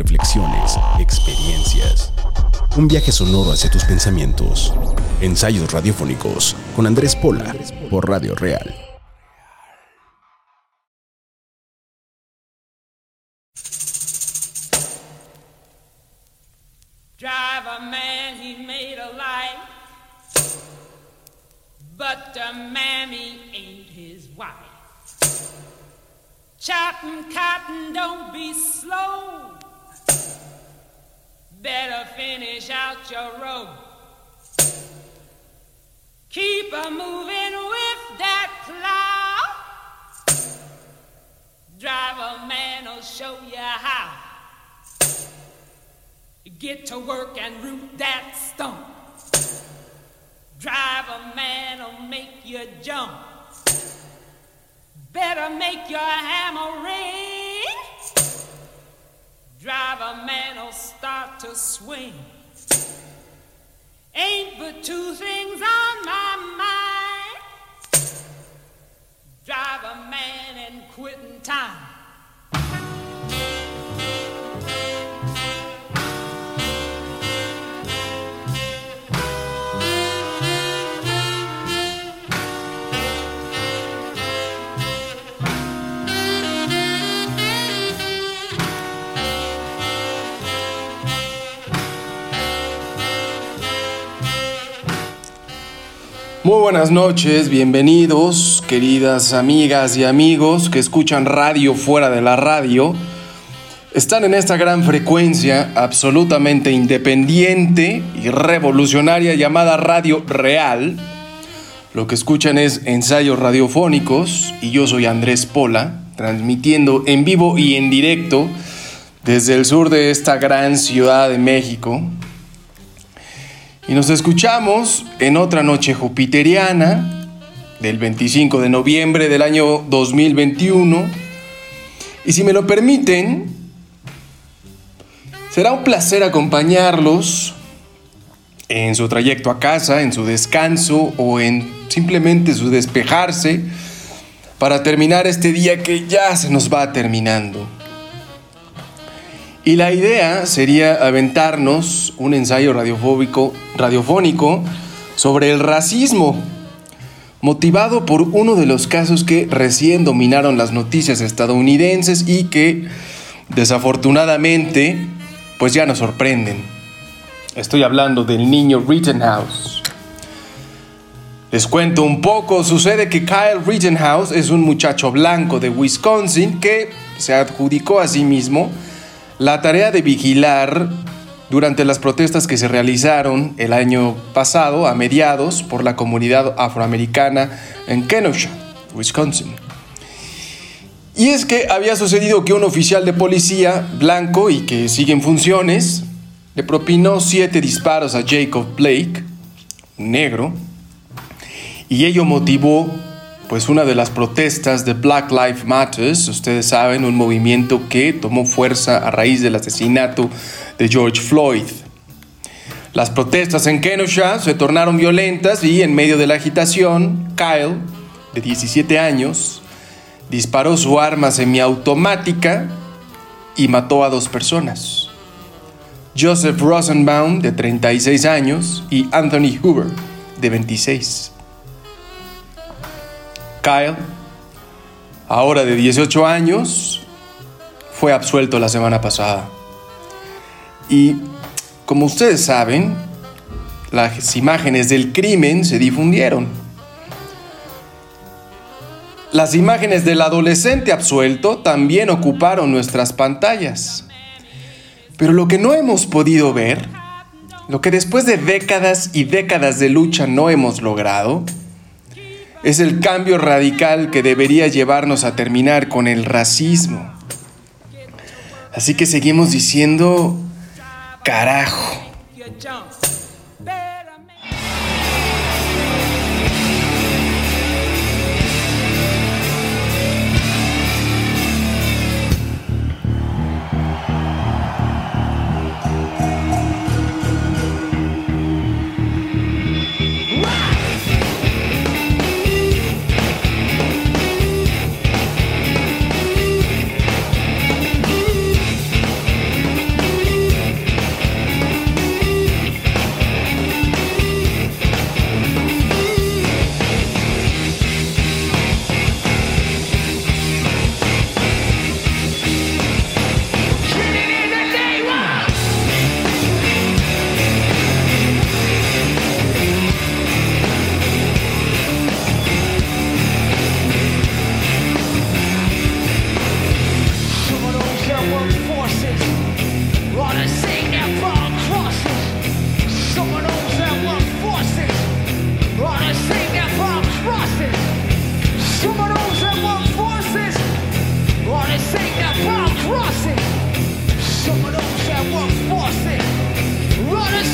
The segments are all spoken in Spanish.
Reflexiones, experiencias. Un viaje sonoro hacia tus pensamientos. Ensayos radiofónicos con Andrés Pola por Radio Real. Drive a man, he made a life, but the mammy ain't his wife. Chopping cotton, don't be slow. Better finish out your rope. Keep a moving with that plow. Drive a man will show you how. Get to work and root that stump. Drive a man will make you jump. Better make your hammer ring. Drive a man will start to swing. Ain't but two things on my mind. Drive a man and quitting time. Muy buenas noches, bienvenidos, queridas amigas y amigos que escuchan radio fuera de la radio. Están en esta gran frecuencia absolutamente independiente y revolucionaria llamada Radio Real. Lo que escuchan es ensayos radiofónicos y yo soy Andrés Pola, transmitiendo en vivo y en directo desde el sur de esta gran ciudad de México, y nos escuchamos en otra noche jupiteriana del 25 de noviembre del año 2021. Y si me lo permiten, será un placer acompañarlos en su trayecto a casa, en su descanso o en simplemente su despejarse para terminar este día que ya se nos va terminando. Y la idea sería aventarnos un ensayo radiofóbico, radiofónico sobre el racismo, motivado por uno de los casos que recién dominaron las noticias estadounidenses y que desafortunadamente pues ya nos sorprenden. Estoy hablando del niño Rittenhouse. Les cuento un poco, sucede que Kyle Rittenhouse es un muchacho blanco de Wisconsin que se adjudicó a sí mismo la tarea de vigilar durante las protestas que se realizaron el año pasado, a mediados, por la comunidad afroamericana en Kenosha, Wisconsin. Y es que había sucedido que un oficial de policía blanco y que sigue en funciones le propinó siete disparos a Jacob Blake, negro, y ello motivó pues una de las protestas de Black Lives Matter, ustedes saben, un movimiento que tomó fuerza a raíz del asesinato de George Floyd. Las protestas en Kenosha se tornaron violentas y en medio de la agitación, Kyle, de 17 años, disparó su arma semiautomática y mató a dos personas. Joseph Rosenbaum, de 36 años, y Anthony Hoover, de 26. Kyle, ahora de 18 años, fue absuelto la semana pasada. Y como ustedes saben, las imágenes del crimen se difundieron. Las imágenes del adolescente absuelto también ocuparon nuestras pantallas. Pero lo que no hemos podido ver, Lo que después de décadas y décadas de lucha no hemos logrado es el cambio radical que debería llevarnos a terminar con el racismo. Así que seguimos diciendo, carajo.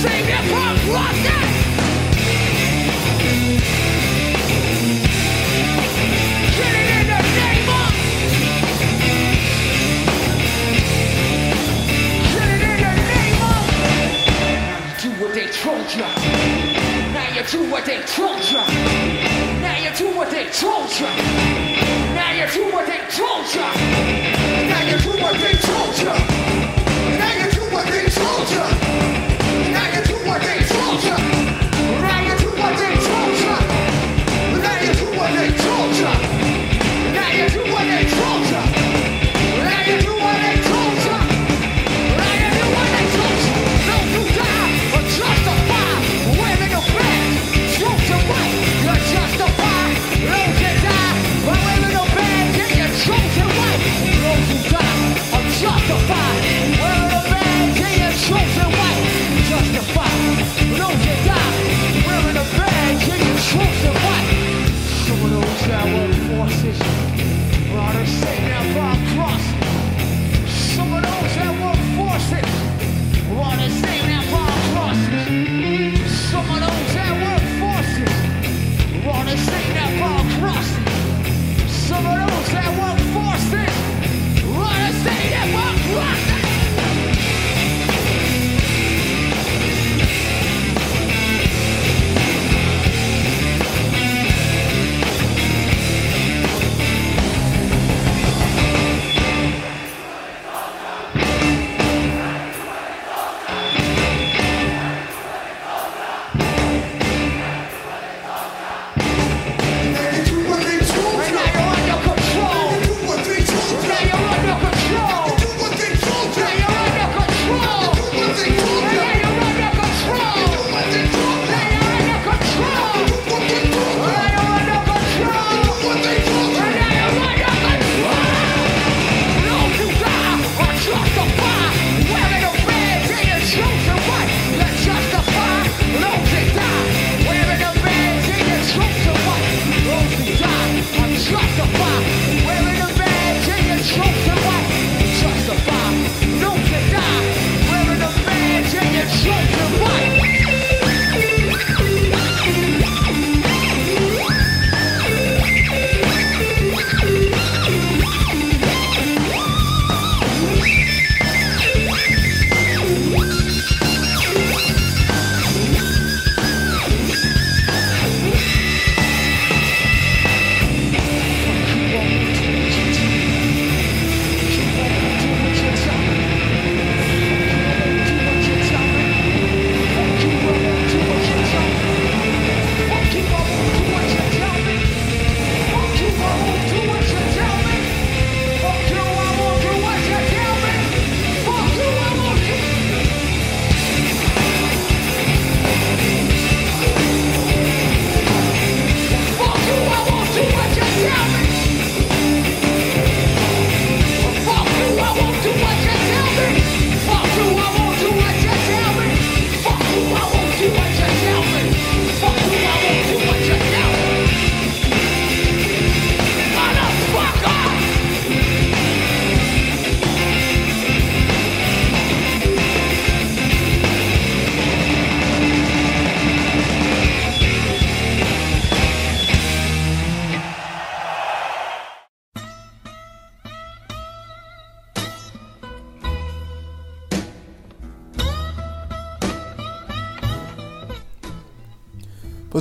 Their. Get it in the name of Get it in the name of Do what they told Now you do what they told Now you do what they told Now you do what they told ya. Now you do what they told ya. Now you do what they told ya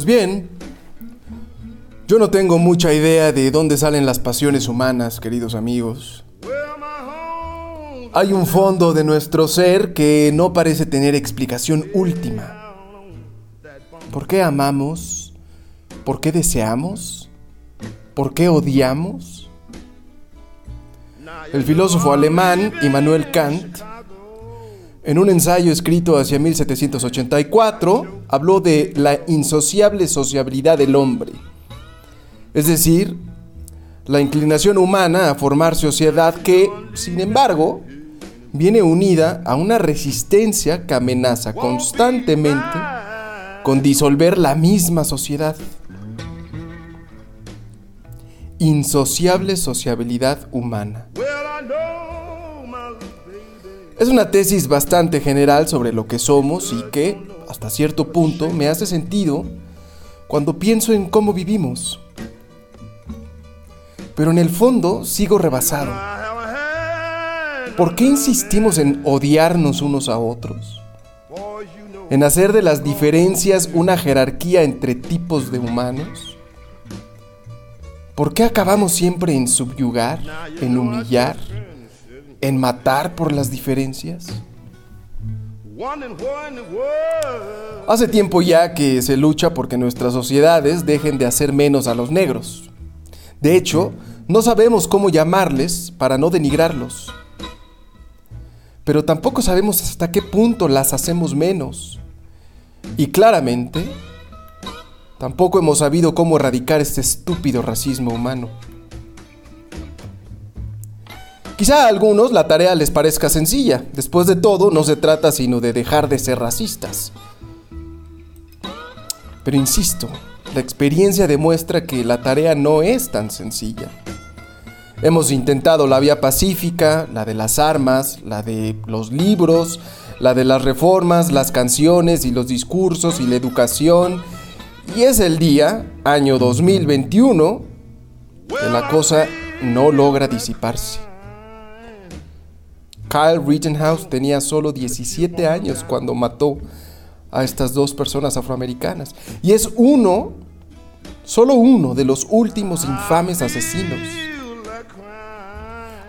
Pues bien, yo no tengo mucha idea de dónde salen las pasiones humanas, queridos amigos. Hay un fondo de nuestro ser que no parece tener explicación última. ¿Por qué amamos? ¿Por qué deseamos? ¿Por qué odiamos? El filósofo alemán Immanuel Kant, en un ensayo escrito hacia 1784, habló de la insociable sociabilidad del hombre, es decir, la inclinación humana a formar sociedad que, sin embargo, viene unida a una resistencia que amenaza constantemente con disolver la misma sociedad. Insociable sociabilidad humana. Es una tesis bastante general sobre lo que somos y que, hasta cierto punto, me hace sentido cuando pienso en cómo vivimos. Pero en el fondo sigo rebasado. ¿Por qué insistimos en odiarnos unos a otros? En hacer de las diferencias una jerarquía entre tipos de humanos? ¿Por qué acabamos siempre en subyugar, en humillar, en matar por las diferencias? Hace tiempo ya que se lucha porque nuestras sociedades dejen de hacer menos a los negros. De hecho, no sabemos cómo llamarles para no denigrarlos. Pero tampoco sabemos hasta qué punto las hacemos menos. Y claramente, tampoco hemos sabido cómo erradicar este estúpido racismo humano. Quizá a algunos la tarea les parezca sencilla. Después de todo, no se trata sino de dejar de ser racistas. Pero insisto, la experiencia demuestra que la tarea no es tan sencilla. Hemos intentado la vía pacífica, la de las armas, la de los libros, la de las reformas, las canciones y los discursos y la educación. Y es el día, año 2021, que la cosa no logra disiparse. Kyle Rittenhouse tenía solo 17 años cuando mató a estas dos personas afroamericanas. Y es uno, solo uno de los últimos infames asesinos.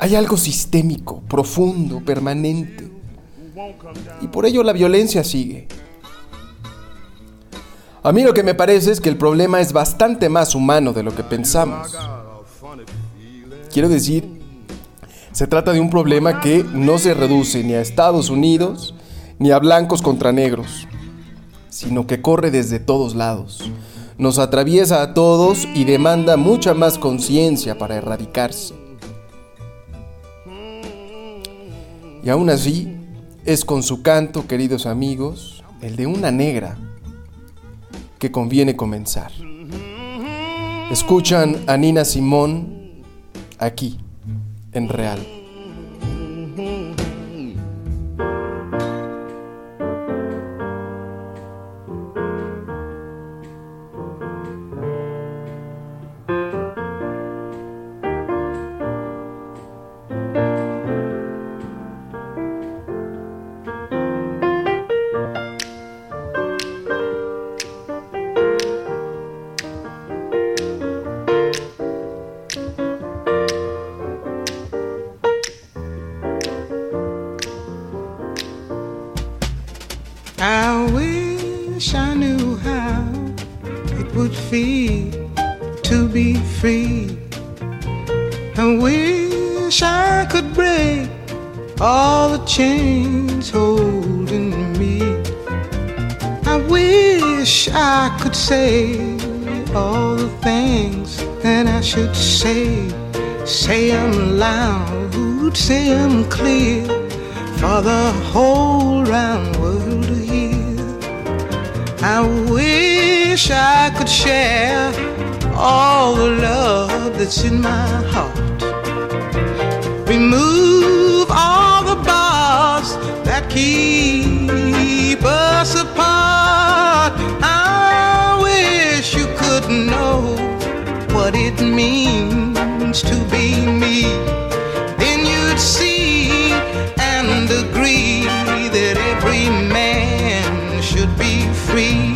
Hay algo sistémico, profundo, permanente. Y por ello la violencia sigue. A mí lo que me parece es que el problema es bastante más humano de lo que pensamos. Quiero decir, se trata de un problema que no se reduce ni a Estados Unidos ni a blancos contra negros, sino que corre desde todos lados, nos atraviesa a todos y demanda mucha más conciencia para erradicarse. Y aún así, es con su canto, queridos amigos, el de una negra, que conviene comenzar. Escuchan a Nina Simón aquí, en Real. I wish I could share all the love that's in my heart. Remove all the bars that keep us apart. I wish you could know what it means to be me. Then you'd see and agree that every man be free.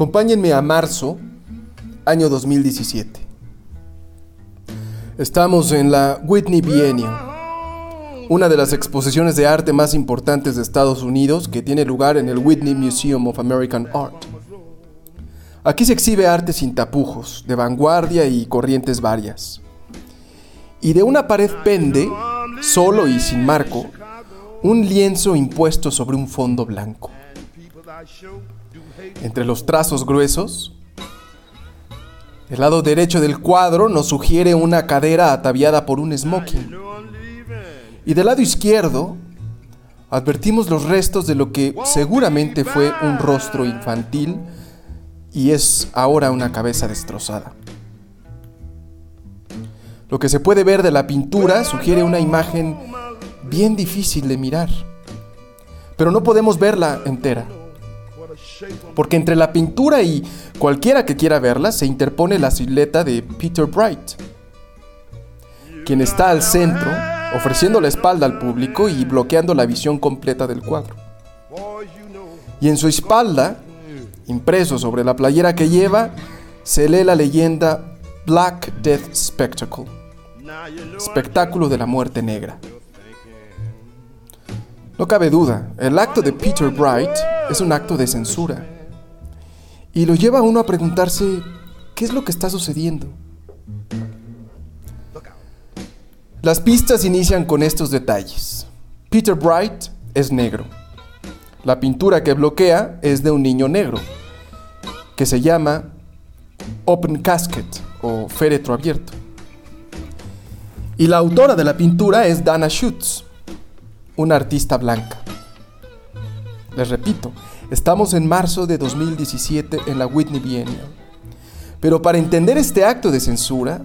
Acompáñenme a marzo, año 2017. Estamos en la Whitney Biennial, una de las exposiciones de arte más importantes de Estados Unidos que tiene lugar en el Whitney Museum of American Art. Aquí se exhibe arte sin tapujos, de vanguardia y corrientes varias. Y de una pared pende, solo y sin marco, un lienzo impuesto sobre un fondo blanco. Entre los trazos gruesos, el lado derecho del cuadro nos sugiere una cadera ataviada por un smoking. Y del lado izquierdo, advertimos los restos de lo que seguramente fue un rostro infantil y es ahora una cabeza destrozada. Lo que se puede ver de la pintura sugiere una imagen bien difícil de mirar, pero no podemos verla entera. Porque entre la pintura y cualquiera que quiera verla se interpone la silueta de Peter Bright, quien está al centro, ofreciendo la espalda al público y bloqueando la visión completa del cuadro. Y en su espalda, impreso sobre la playera que lleva, se lee la leyenda Black Death Spectacle, espectáculo de la muerte negra. No cabe duda, el acto de Peter Bright es un acto de censura. Y lo lleva a uno a preguntarse, ¿qué es lo que está sucediendo? Las pistas inician con estos detalles. Peter Bright es negro. La pintura que bloquea es de un niño negro, que se llama Open Casket o féretro abierto. Y la autora de la pintura es Dana Schutz, una artista blanca. Les repito, estamos en marzo de 2017 en la Whitney Biennial. Pero para entender este acto de censura,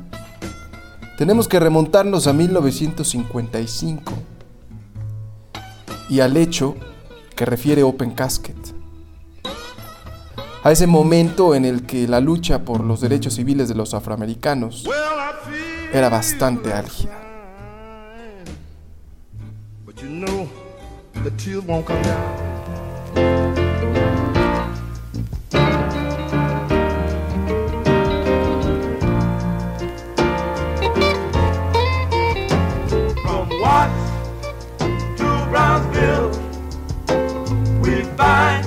tenemos que remontarnos a 1955 y al hecho que refiere Open Casket. A ese momento en el que la lucha por los derechos civiles de los afroamericanos era bastante álgida. But you know, the tears won't come down. From Watts to Brownsville, we find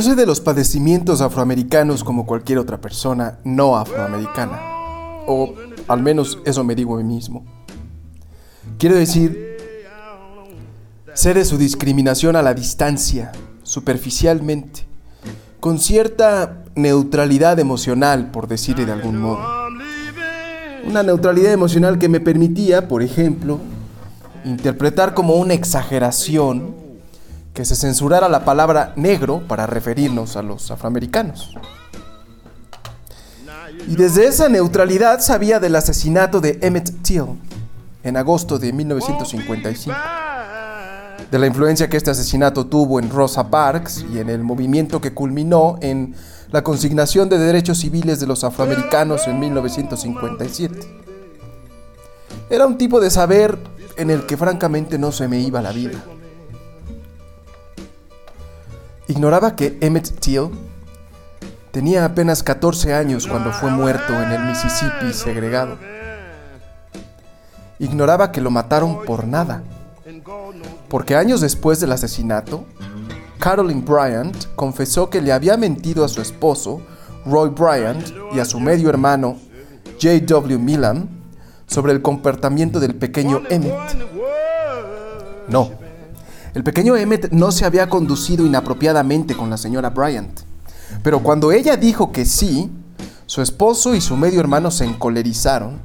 Yo sé de los padecimientos afroamericanos como cualquier otra persona no afroamericana. O al menos eso me digo a mí mismo. Quiero decir, sé de su discriminación a la distancia, superficialmente, con cierta neutralidad emocional, por decirle de algún modo. Una neutralidad emocional que me permitía, por ejemplo, interpretar como una exageración que se censurara la palabra negro para referirnos a los afroamericanos. Y desde esa neutralidad sabía del asesinato de Emmett Till en agosto de 1955, de la influencia que este asesinato tuvo en Rosa Parks y en el movimiento que culminó en la consignación de derechos civiles de los afroamericanos en 1957. Era un tipo de saber en el que francamente no se me iba la vida. Ignoraba que Emmett Till tenía apenas 14 años cuando fue muerto en el Mississippi segregado. Ignoraba que lo mataron por nada, porque años después del asesinato, Carolyn Bryant confesó que le había mentido a su esposo, Roy Bryant, y a su medio hermano, J.W. Milam, sobre el comportamiento del pequeño Emmett. No, el pequeño Emmett no se había conducido inapropiadamente con la señora Bryant. Pero cuando ella dijo que sí, su esposo y su medio hermano se encolerizaron,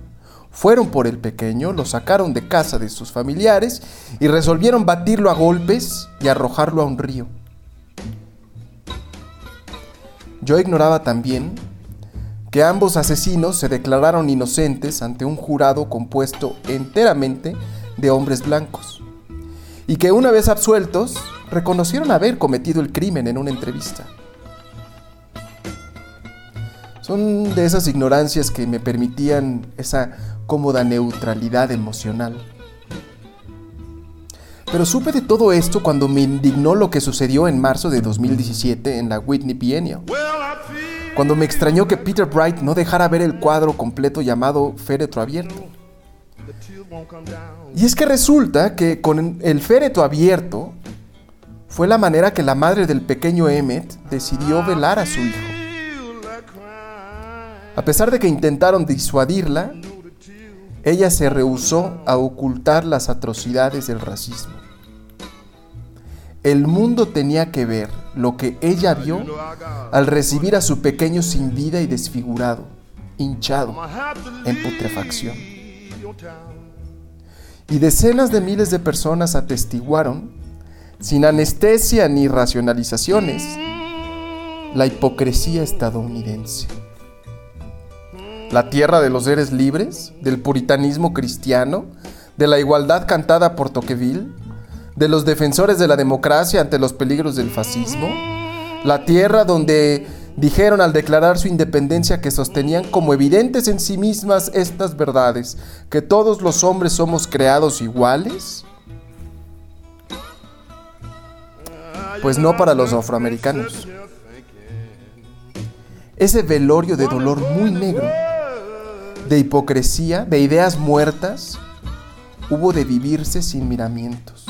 fueron por el pequeño, lo sacaron de casa de sus familiares y resolvieron batirlo a golpes y arrojarlo a un río. Yo ignoraba también que ambos asesinos se declararon inocentes ante un jurado compuesto enteramente de hombres blancos y que una vez absueltos reconocieron haber cometido el crimen en una entrevista. Son de esas ignorancias que me permitían esa cómoda neutralidad emocional. Pero supe de todo esto cuando me indignó lo que sucedió en marzo de 2017 en la Whitney Biennial. Cuando me extrañó que Peter Bright no dejara ver el cuadro completo llamado Féretro Abierto. Y es que resulta que con el féretro abierto fue la manera que la madre del pequeño Emmett decidió velar a su hijo. A pesar de que intentaron disuadirla, ella se rehusó a ocultar las atrocidades del racismo. El mundo tenía que ver lo que ella vio al recibir a su pequeño sin vida y desfigurado, hinchado, en putrefacción. Y decenas de miles de personas atestiguaron, sin anestesia ni racionalizaciones, la hipocresía estadounidense. La tierra de los seres libres, del puritanismo cristiano, de la igualdad cantada por Tocqueville, de los defensores de la democracia ante los peligros del fascismo, la tierra donde dijeron al declarar su independencia que sostenían como evidentes en sí mismas estas verdades, que todos los hombres somos creados iguales? Pues no para los afroamericanos. Ese velorio de dolor muy negro, de hipocresía, de ideas muertas, hubo de vivirse sin miramientos.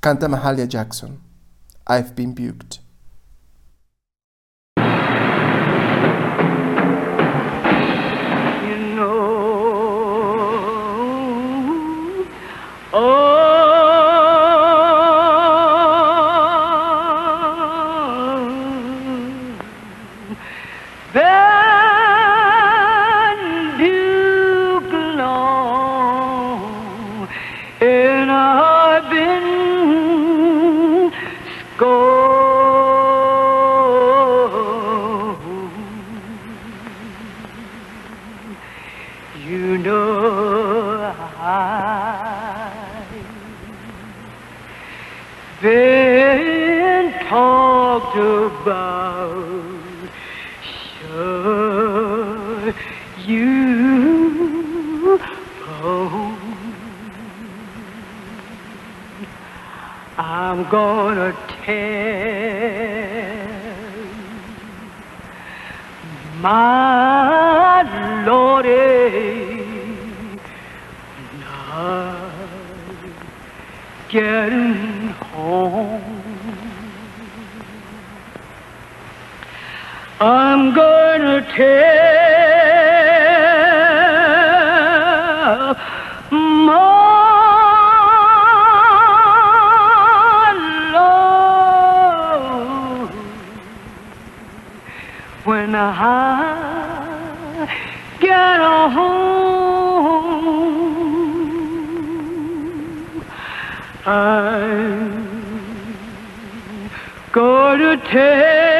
Canta Mahalia Jackson. I've been buked. Oh, I'm gonna tell my Lordy, not getting home. I'm gonna tell I get a home. I'm going to take.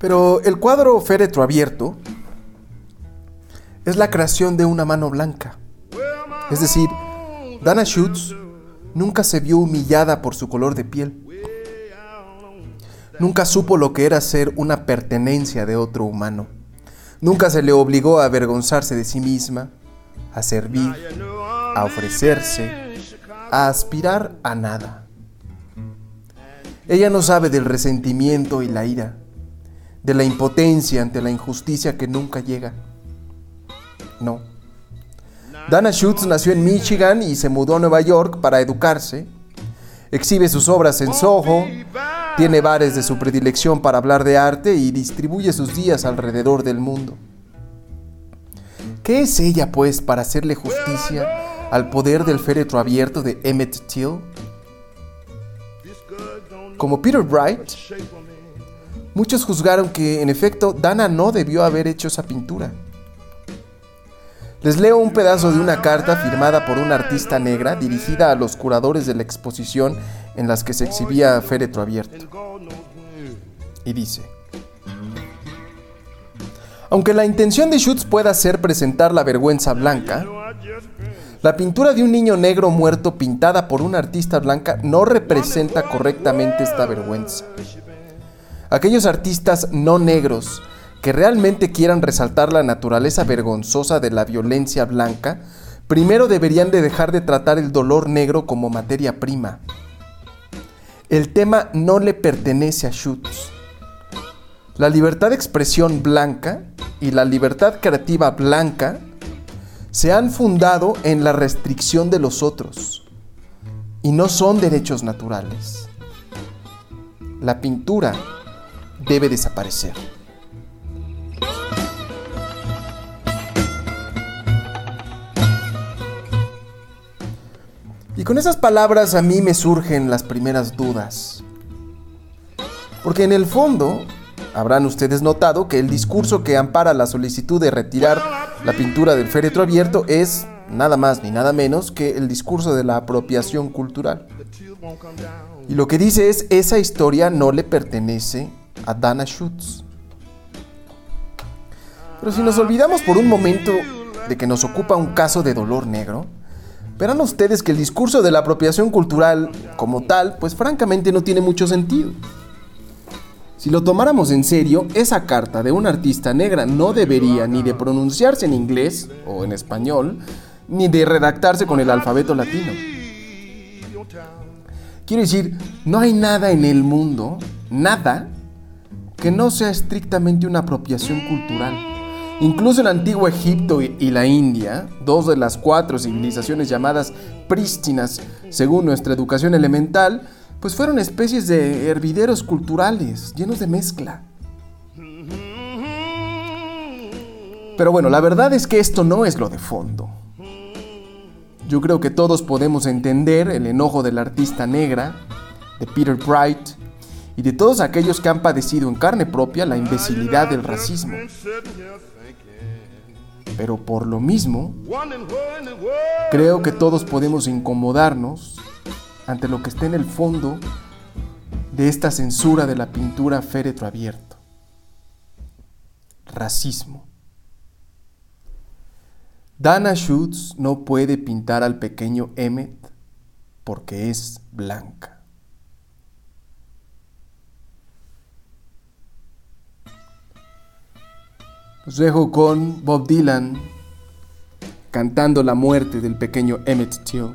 Pero el cuadro féretro abierto es la creación de una mano blanca. Es decir, Dana Schutz nunca se vio humillada por su color de piel. Nunca supo lo que era ser una pertenencia de otro humano. Nunca se le obligó a avergonzarse de sí misma, a servir, a ofrecerse, a aspirar a nada. Ella no sabe del resentimiento y la ira, de la impotencia ante la injusticia que nunca llega. No. Dana Schutz nació en Michigan y se mudó a Nueva York para educarse. Exhibe sus obras en Soho, tiene bares de su predilección para hablar de arte y distribuye sus días alrededor del mundo. ¿Qué es ella, pues, para hacerle justicia al poder del féretro abierto de Emmett Till? Como Peter Bright, muchos juzgaron que, en efecto, Dana no debió haber hecho esa pintura. Les leo un pedazo de una carta firmada por una artista negra dirigida a los curadores de la exposición en las que se exhibía Féretro Abierto. Y dice, aunque la intención de Schutz pueda ser presentar la vergüenza blanca, la pintura de un niño negro muerto pintada por una artista blanca no representa correctamente esta vergüenza. Aquellos artistas no negros que realmente quieran resaltar la naturaleza vergonzosa de la violencia blanca, primero deberían de dejar de tratar el dolor negro como materia prima. El tema no le pertenece a Schutz. La libertad de expresión blanca y la libertad creativa blanca se han fundado en la restricción de los otros y no son derechos naturales. La pintura debe desaparecer. Y con esas palabras a mí me surgen las primeras dudas. Porque en el fondo, habrán ustedes notado que el discurso que ampara la solicitud de retirar la pintura del féretro abierto es nada más ni nada menos que el discurso de la apropiación cultural. Y lo que dice es, esa historia no le pertenece a Dana Schutz. Pero si nos olvidamos por un momento de que nos ocupa un caso de dolor negro, verán ustedes que el discurso de la apropiación cultural como tal, pues francamente no tiene mucho sentido. Si lo tomáramos en serio, esa carta de una artista negra no debería ni de pronunciarse en inglés o en español, ni de redactarse con el alfabeto latino. Quiero decir, no hay nada en el mundo, nada, que no sea estrictamente una apropiación cultural. Incluso el antiguo Egipto y la India, dos de las cuatro civilizaciones llamadas prístinas según nuestra educación elemental, pues fueron especies de hervideros culturales llenos de mezcla. Pero bueno, la verdad es que esto no es lo de fondo. Yo creo que todos podemos entender el enojo del artista negra, de Peter Bright, y de todos aquellos que han padecido en carne propia la imbecilidad del racismo. Pero por lo mismo, creo que todos podemos incomodarnos ante lo que está en el fondo de esta censura de la pintura féretro abierto. Racismo. Dana Schutz no puede pintar al pequeño Emmet porque es blanca. Dejo con Bob Dylan cantando la muerte del pequeño Emmett Till.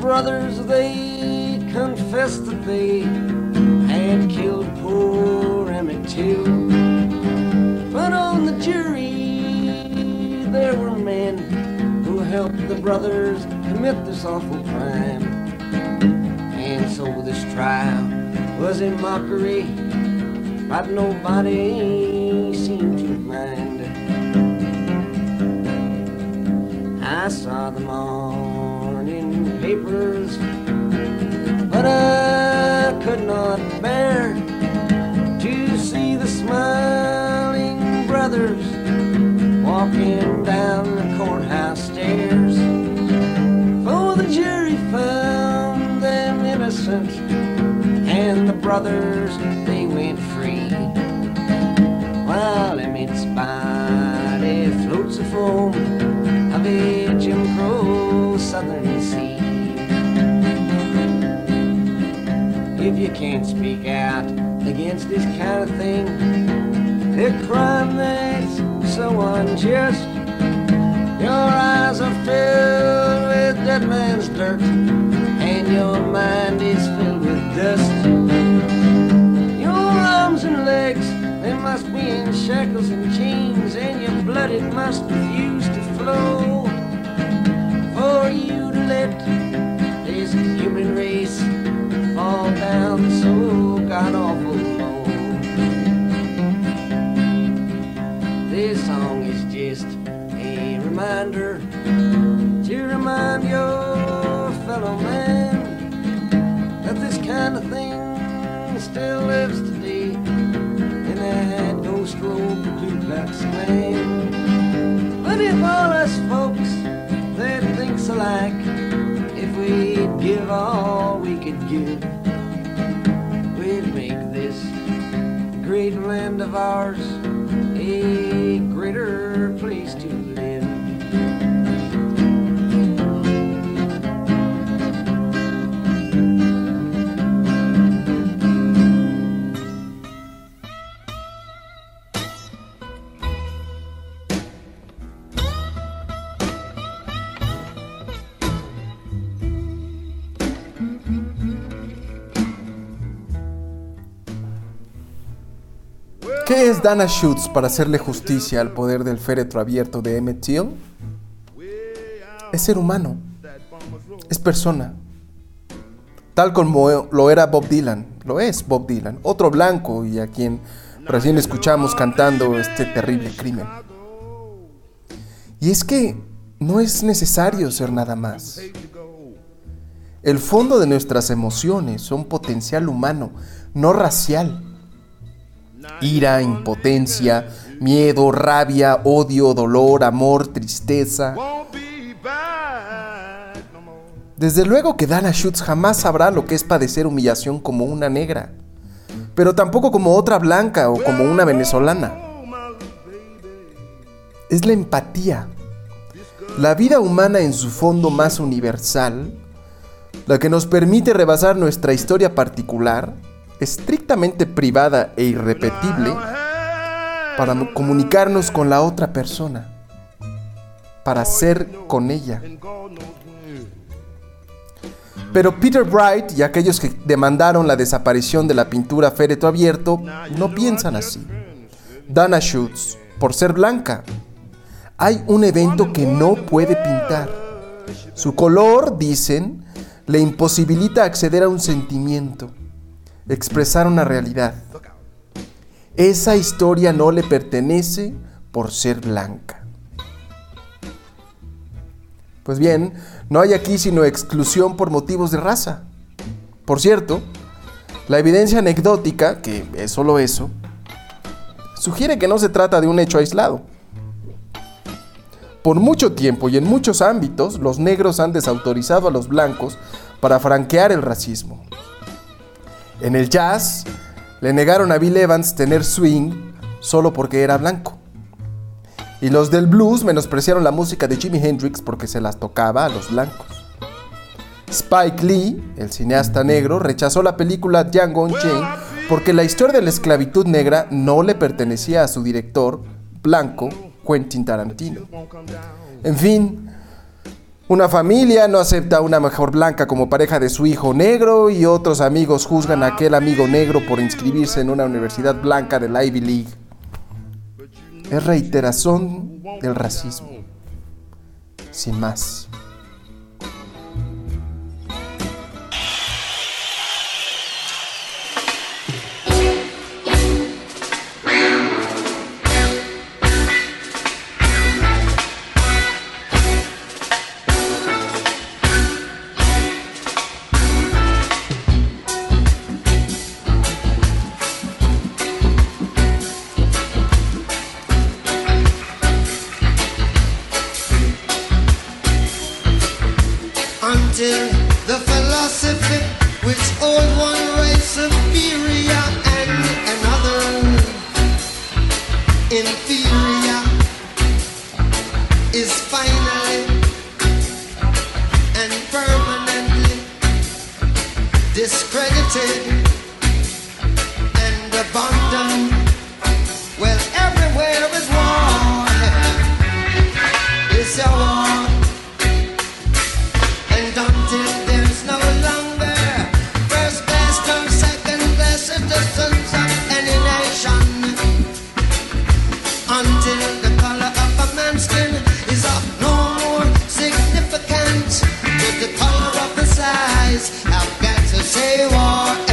Brothers, they confessed that they had killed poor Emmett Till. But on the jury, there were men who helped the brothers commit this awful crime. And so this trial was a mockery, but nobody seemed to mind. I saw them morning papers, but I could not bear to see the smiling brothers walking down the courthouse stairs. For the jury found them innocent, and the brothers they went free. While Emmett's body floats a foam of a Jim Crow southern you can't speak out against this kind of thing, a crime that's so unjust, your eyes are filled with dead man's dirt, and your mind is filled with dust. Your arms and legs, they must be in shackles and chains, and your blood, it must refuse to flow. For you to let so god awful low. This song is just a reminder to remind your fellow man that this kind of thing still lives today in that ghost road Ku Klux Klan. But if all us folks that thinks alike, if we'd give all we could give, great land of ours a greater place to live. ¿Qué es Dana Schutz para hacerle justicia al poder del féretro abierto de Emmett Till? Es ser humano, es persona. Tal como lo era Bob Dylan, lo es Bob Dylan, otro blanco y a quien recién escuchamos cantando este terrible crimen. Y es que no es necesario ser nada más. El fondo de nuestras emociones son potencial humano, no racial. Ira, impotencia, miedo, rabia, odio, dolor, amor, tristeza. Desde luego que Dana Schutz jamás sabrá lo que es padecer humillación como una negra, pero tampoco como otra blanca o como una venezolana. Es la empatía, la vida humana en su fondo más universal, la que nos permite rebasar nuestra historia particular, estrictamente privada e irrepetible, para comunicarnos con la otra persona, para ser con ella. Pero Peter Bright y aquellos que demandaron la desaparición de la pintura féretro abierto no piensan así. Dana Schutz, por ser blanca, hay un evento que no puede pintar. Su color, dicen, le imposibilita acceder a un sentimiento, expresar una realidad. Esa historia no le pertenece por ser blanca. Pues bien, no hay aquí sino exclusión por motivos de raza. Por cierto, la evidencia anecdótica, que es solo eso, sugiere que no se trata de un hecho aislado. Por mucho tiempo y en muchos ámbitos, los negros han desautorizado a los blancos para franquear el racismo. En el jazz, le negaron a Bill Evans tener swing solo porque era blanco. Y los del blues menospreciaron la música de Jimi Hendrix porque se las tocaba a los blancos. Spike Lee, el cineasta negro, rechazó la película Django Unchained porque la historia de la esclavitud negra no le pertenecía a su director blanco, Quentin Tarantino. En fin, una familia no acepta a una mejor blanca como pareja de su hijo negro y otros amigos juzgan a aquel amigo negro por inscribirse en una universidad blanca de la Ivy League. Es reiteración del racismo. Sin más. until the color of a man's skin is of no more significance to the color of his eyes. I've got to say what.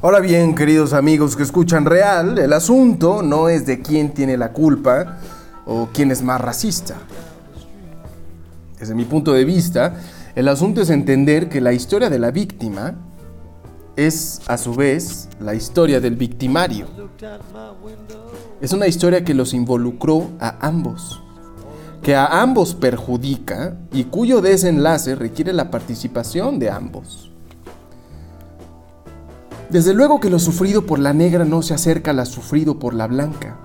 Ahora bien, queridos amigos que escuchan real, el asunto no es de quién tiene la culpa o quién es más racista. Desde mi punto de vista, el asunto es entender que la historia de la víctima es a su vez la historia del victimario. Es una historia que los involucró a ambos, que a ambos perjudica y cuyo desenlace requiere la participación de ambos. Desde luego que lo sufrido por la negra no se acerca a lo sufrido por la blanca,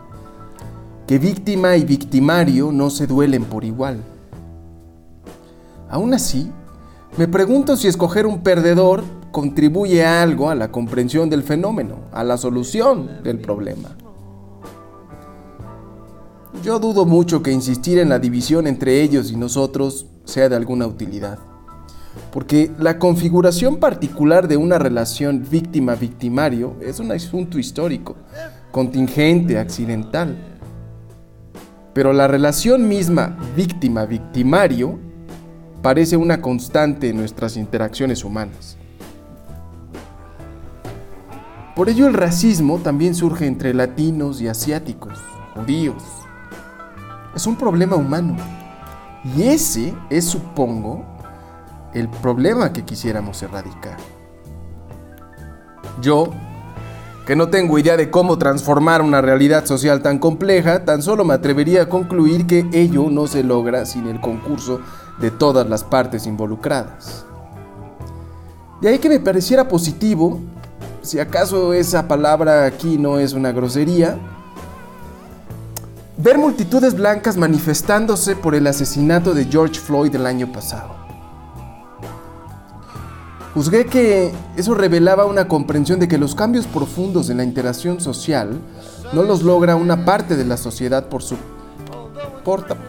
que víctima y victimario no se duelen por igual. Aún así, me pregunto si escoger un perdedor contribuye algo a la comprensión del fenómeno, a la solución del problema. Yo dudo mucho que insistir en la división entre ellos y nosotros sea de alguna utilidad, porque la configuración particular de una relación víctima-victimario es un asunto histórico, contingente, accidental. Pero la relación misma víctima-victimario parece una constante en nuestras interacciones humanas. Por ello el racismo también surge entre latinos y asiáticos, judíos. Es un problema humano. Y ese es, supongo, el problema que quisiéramos erradicar. Yo, que no tengo idea de cómo transformar una realidad social tan compleja, tan solo me atrevería a concluir que ello no se logra sin el concurso de todas las partes involucradas. De ahí que me pareciera positivo, si acaso esa palabra aquí no es una grosería, ver multitudes blancas manifestándose por el asesinato de George Floyd el año pasado. Juzgué que eso revelaba una comprensión de que los cambios profundos en la interacción social no los logra una parte de la sociedad por su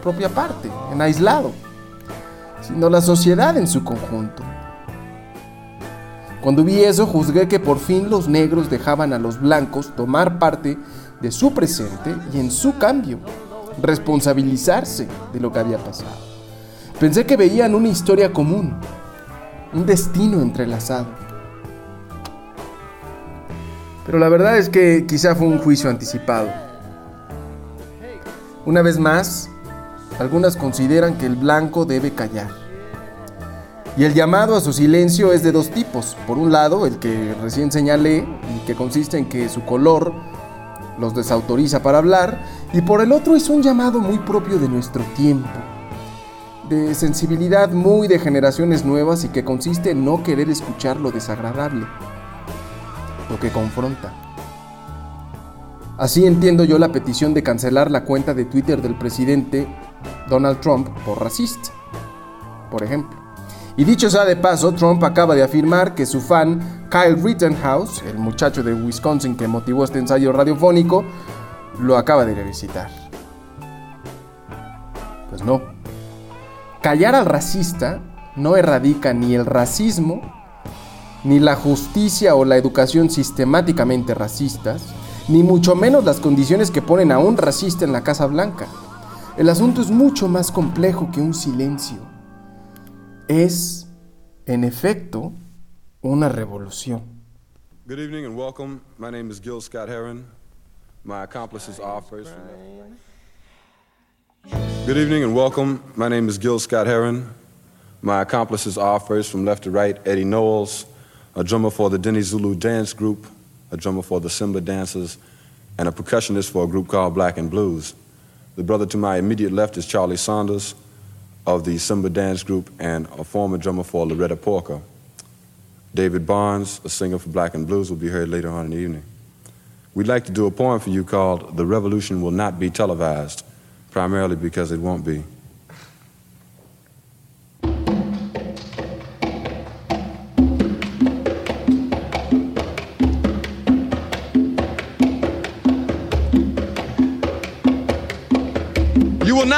propia parte, en aislado, sino la sociedad en su conjunto. Cuando vi eso, juzgué que por fin los negros dejaban a los blancos tomar parte de su presente y en su cambio, responsabilizarse de lo que había pasado. Pensé que veían una historia común, un destino entrelazado. Pero la verdad es que quizá fue un juicio anticipado. Una vez más, algunas consideran que el blanco debe callar. Y el llamado a su silencio es de dos tipos. Por un lado, el que recién señalé, que consiste en que su color los desautoriza para hablar, y por el otro es un llamado muy propio de nuestro tiempo, de sensibilidad muy de generaciones nuevas y que consiste en no querer escuchar lo desagradable, lo que confronta. Así entiendo yo la petición de cancelar la cuenta de Twitter del presidente Donald Trump por racista, por ejemplo. Y dicho sea de paso, Trump acaba de afirmar que su fan Kyle Rittenhouse, el muchacho de Wisconsin que motivó este ensayo radiofónico, lo acaba de ir a visitar. Pues no. Callar al racista no erradica ni el racismo, ni la justicia o la educación sistemáticamente racistas, ni mucho menos las condiciones que ponen a un racista en la Casa Blanca. El asunto es mucho más complejo que un silencio. Es, en efecto, una revolución. Good evening and welcome. My name is Gil Scott Heron. My accomplices are first Good evening and welcome. My name is Gil Scott Heron. My accomplices are first from left to right Eddie Knowles, a drummer for the Denny Zulu Dance Group, a drummer for the Simba Dancers, and a percussionist for a group called Black and Blues. The brother to my immediate left is Charlie Saunders of the Simba Dance Group and a former drummer for Loretta Parker. David Barnes, a singer for Black and Blues, will be heard later on in the evening. We'd like to do a poem for you called The Revolution Will Not Be Televised, primarily because it won't be.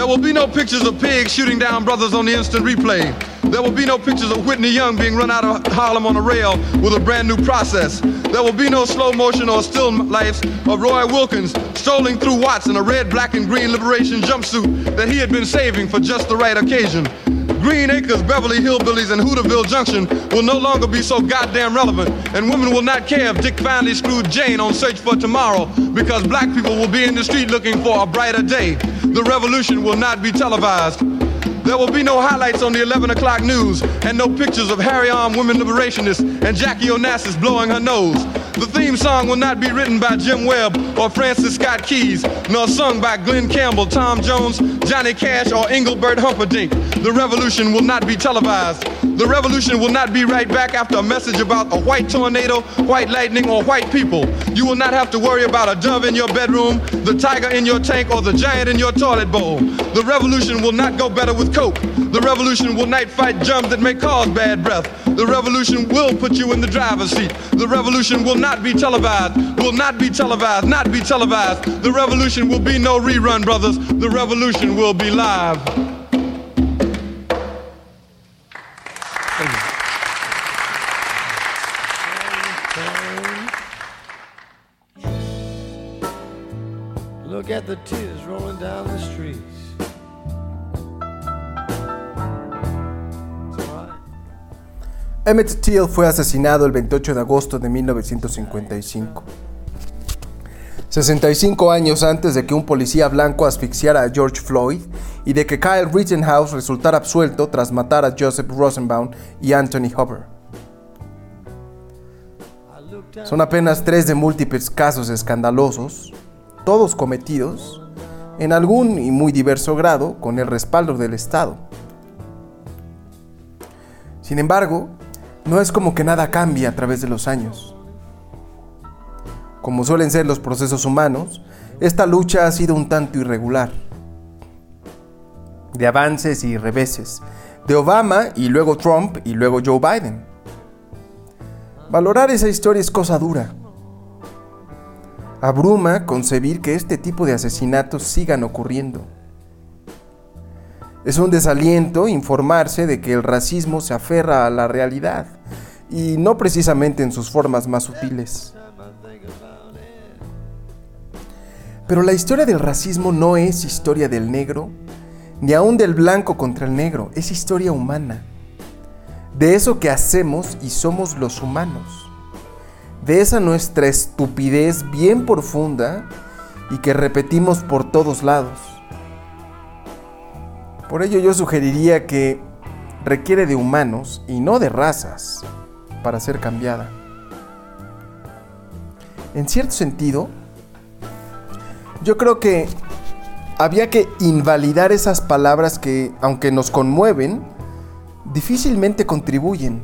There will be no pictures of pigs shooting down brothers on the instant replay. There will be no pictures of Whitney Young being run out of Harlem on a rail with a brand new process. There will be no slow motion or still lifes of Roy Wilkins strolling through Watts in a red, black, and green liberation jumpsuit that he had been saving for just the right occasion. Green Acres, Beverly Hillbillies, and Hooterville Junction will no longer be so goddamn relevant, and women will not care if Dick finally screwed Jane on Search for Tomorrow because black people will be in the street looking for a brighter day. The revolution will not be televised. There will be no highlights on the 11 o'clock news and no pictures of Harry Arm women liberationists and Jackie Onassis blowing her nose. The theme song will not be written by Jim Webb or Francis Scott Keys, nor sung by Glenn Campbell, Tom Jones, Johnny Cash, or Engelbert Humperdinck. The revolution will not be televised. The revolution will not be right back after a message about a white tornado, white lightning, or white people. You will not have to worry about a dove in your bedroom, the tiger in your tank, or the giant in your toilet bowl. The revolution will not go better with The revolution will not fight germs that may cause bad breath. The revolution will put you in the driver's seat. The revolution will not be televised, will not be televised, not be televised. The revolution will be no rerun, brothers. The revolution will be live. Look at the tears rolling down the streets. Emmett Till fue asesinado el 28 de agosto de 1955. 65 años antes de que un policía blanco asfixiara a George Floyd y de que Kyle Rittenhouse resultara absuelto tras matar a Joseph Rosenbaum y Anthony Hoover. Son apenas tres de múltiples casos escandalosos, todos cometidos, en algún y muy diverso grado, con el respaldo del Estado. Sin embargo, no es como que nada cambie a través de los años. Como suelen ser los procesos humanos, esta lucha ha sido un tanto irregular. De avances y reveses. De Obama y luego Trump y luego Joe Biden. Valorar esa historia es cosa dura. Abruma concebir que este tipo de asesinatos sigan ocurriendo. Es un desaliento informarse de que el racismo se aferra a la realidad y no precisamente en sus formas más sutiles. Pero la historia del racismo no es historia del negro, ni aún del blanco contra el negro, es historia humana. De eso que hacemos y somos los humanos. De esa nuestra estupidez bien profunda y que repetimos por todos lados. Por ello yo sugeriría que requiere de humanos y no de razas para ser cambiada. En cierto sentido, yo creo que había que invalidar esas palabras que, aunque nos conmueven, difícilmente contribuyen,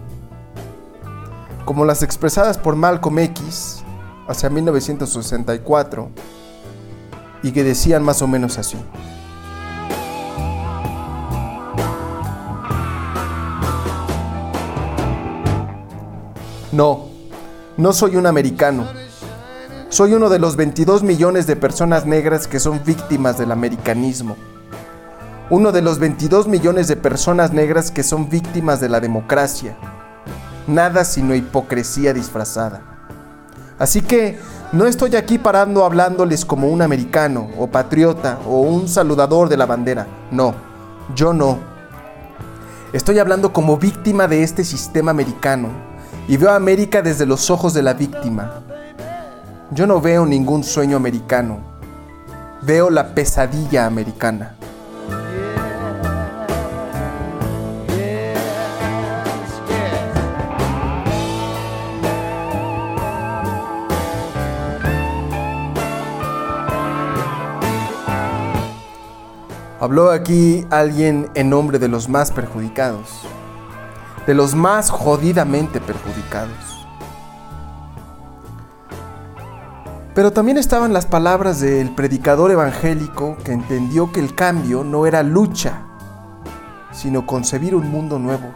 como las expresadas por Malcolm X hacia 1964 y que decían más o menos así. No, no soy un americano. Soy uno de los 22 millones de personas negras que son víctimas del americanismo. Uno de los 22 millones de personas negras que son víctimas de la democracia. Nada sino hipocresía disfrazada. Así que no estoy aquí parando hablándoles como un americano o patriota o un saludador de la bandera. No, yo no. Estoy hablando como víctima de este sistema americano y veo a América desde los ojos de la víctima. Yo no veo ningún sueño americano, veo la pesadilla americana. Habló aquí alguien en nombre de los más perjudicados, de los más jodidamente perjudicados. Pero también estaban las palabras del predicador evangélico que entendió que el cambio no era lucha, sino concebir un mundo nuevo,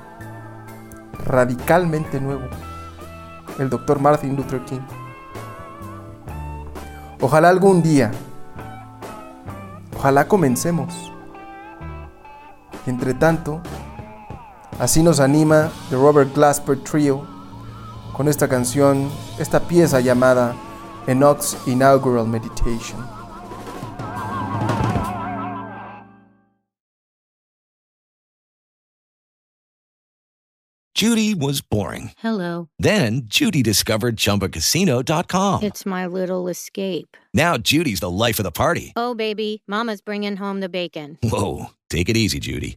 radicalmente nuevo, el doctor Martin Luther King. Ojalá algún día, ojalá comencemos. Entre tanto, así nos anima The Robert Glasper Trio con esta canción, esta pieza llamada Enoch's Inaugural Meditation. Judy was boring. Hello. Then Judy discovered ChumbaCasino.com. It's my little escape. Now Judy's the life of the party. Oh, baby, Mama's bringing home the bacon. Whoa, take it easy, Judy.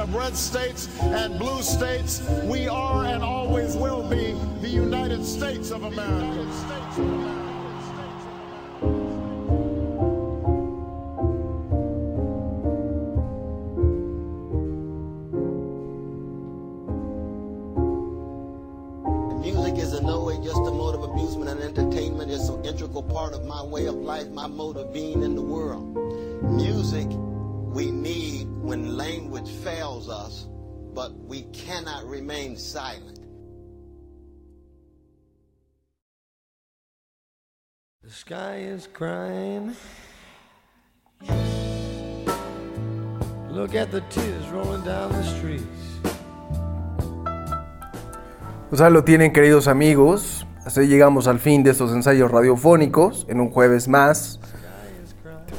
Of red states and blue states. We are and always will be the United States of America. States of America. Music is in no way just a mode of amusement and entertainment. It's an integral part of my way of life, my mode of being in the world. Music when language fails us, but we cannot remain silent. The sky is crying. Look at the tears rolling down the streets. Pues ahí lo tienen, queridos amigos. Así llegamos al fin de estos ensayos radiofónicos en un jueves más.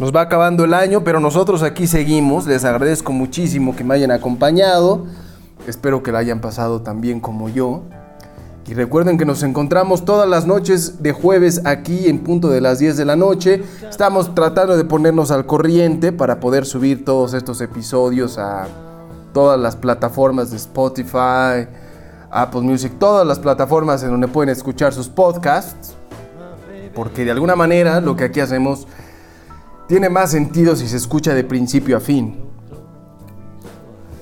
Nos va acabando el año, pero nosotros aquí seguimos. Les agradezco muchísimo que me hayan acompañado. Espero que la hayan pasado tan bien como yo. Y recuerden que nos encontramos todas las noches de jueves aquí en punto de las 10 de la noche. Estamos tratando de ponernos al corriente para poder subir todos estos episodios a todas las plataformas de Spotify, Apple Music, todas las plataformas en donde pueden escuchar sus podcasts. Porque de alguna manera lo que aquí hacemos tiene más sentido si se escucha de principio a fin.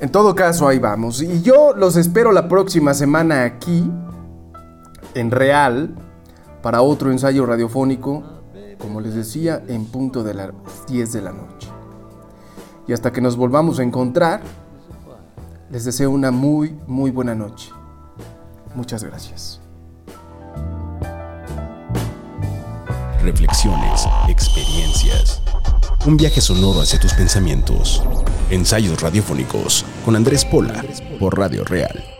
En todo caso, ahí vamos. Y yo los espero la próxima semana aquí, en Real, para otro ensayo radiofónico, como les decía, en punto de las 10 de la noche. Y hasta que nos volvamos a encontrar, les deseo una muy, muy buena noche. Muchas gracias. Reflexiones, experiencias. Un viaje sonoro hacia tus pensamientos. Ensayos radiofónicos con Andrés Pola por Radio Real.